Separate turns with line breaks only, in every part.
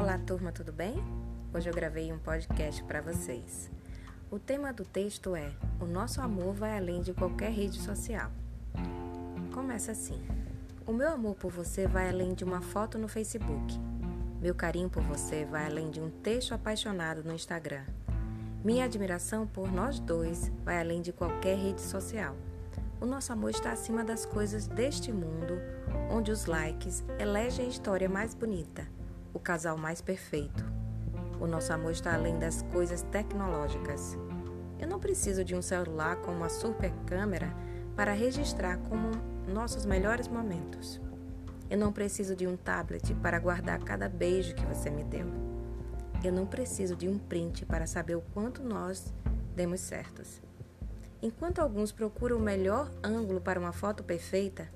Olá, turma, tudo bem? Hoje eu gravei um podcast para vocês. O tema do texto é: O nosso amor vai além de qualquer rede social. Começa assim: O meu amor por você vai além de uma foto no Facebook. Meu carinho por você vai além de um texto apaixonado no Instagram. Minha admiração por nós dois vai além de qualquer rede social. O nosso amor está acima das coisas deste mundo, onde os likes elegem a história mais bonita, o casal mais perfeito. O nosso amor está além das coisas tecnológicas. Eu não preciso de um celular com uma super câmera para registrar como nossos melhores momentos. Eu não preciso de um tablet para guardar cada beijo que você me deu. Eu não preciso de um print para saber o quanto nós demos certos. Enquanto alguns procuram o melhor ângulo para uma foto perfeita,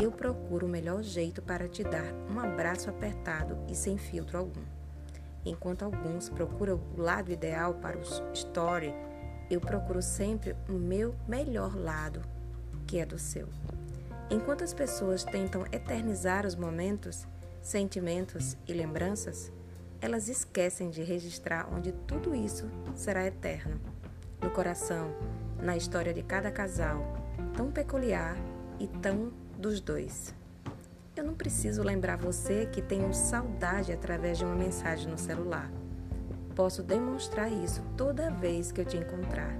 eu procuro o melhor jeito para te dar um abraço apertado e sem filtro algum. Enquanto alguns procuram o lado ideal para o story, eu procuro sempre o meu melhor lado, que é do seu. Enquanto as pessoas tentam eternizar os momentos, sentimentos e lembranças, elas esquecem de registrar onde tudo isso será eterno no coração, na história de cada casal, tão peculiar e tão dos dois. Eu não preciso lembrar você que tenho saudade através de uma mensagem no celular. Posso demonstrar isso toda vez que eu te encontrar.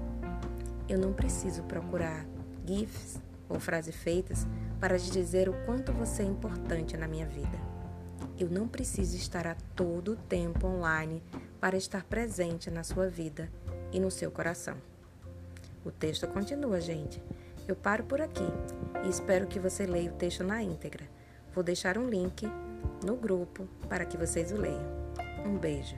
Eu não preciso procurar GIFs ou frases feitas para te dizer o quanto você é importante na minha vida. Eu não preciso estar a todo tempo online para estar presente na sua vida e no seu coração. O texto continua, gente. Eu paro por aqui e espero que você leia o texto na íntegra. Vou deixar um link no grupo para que vocês o leiam. Um beijo.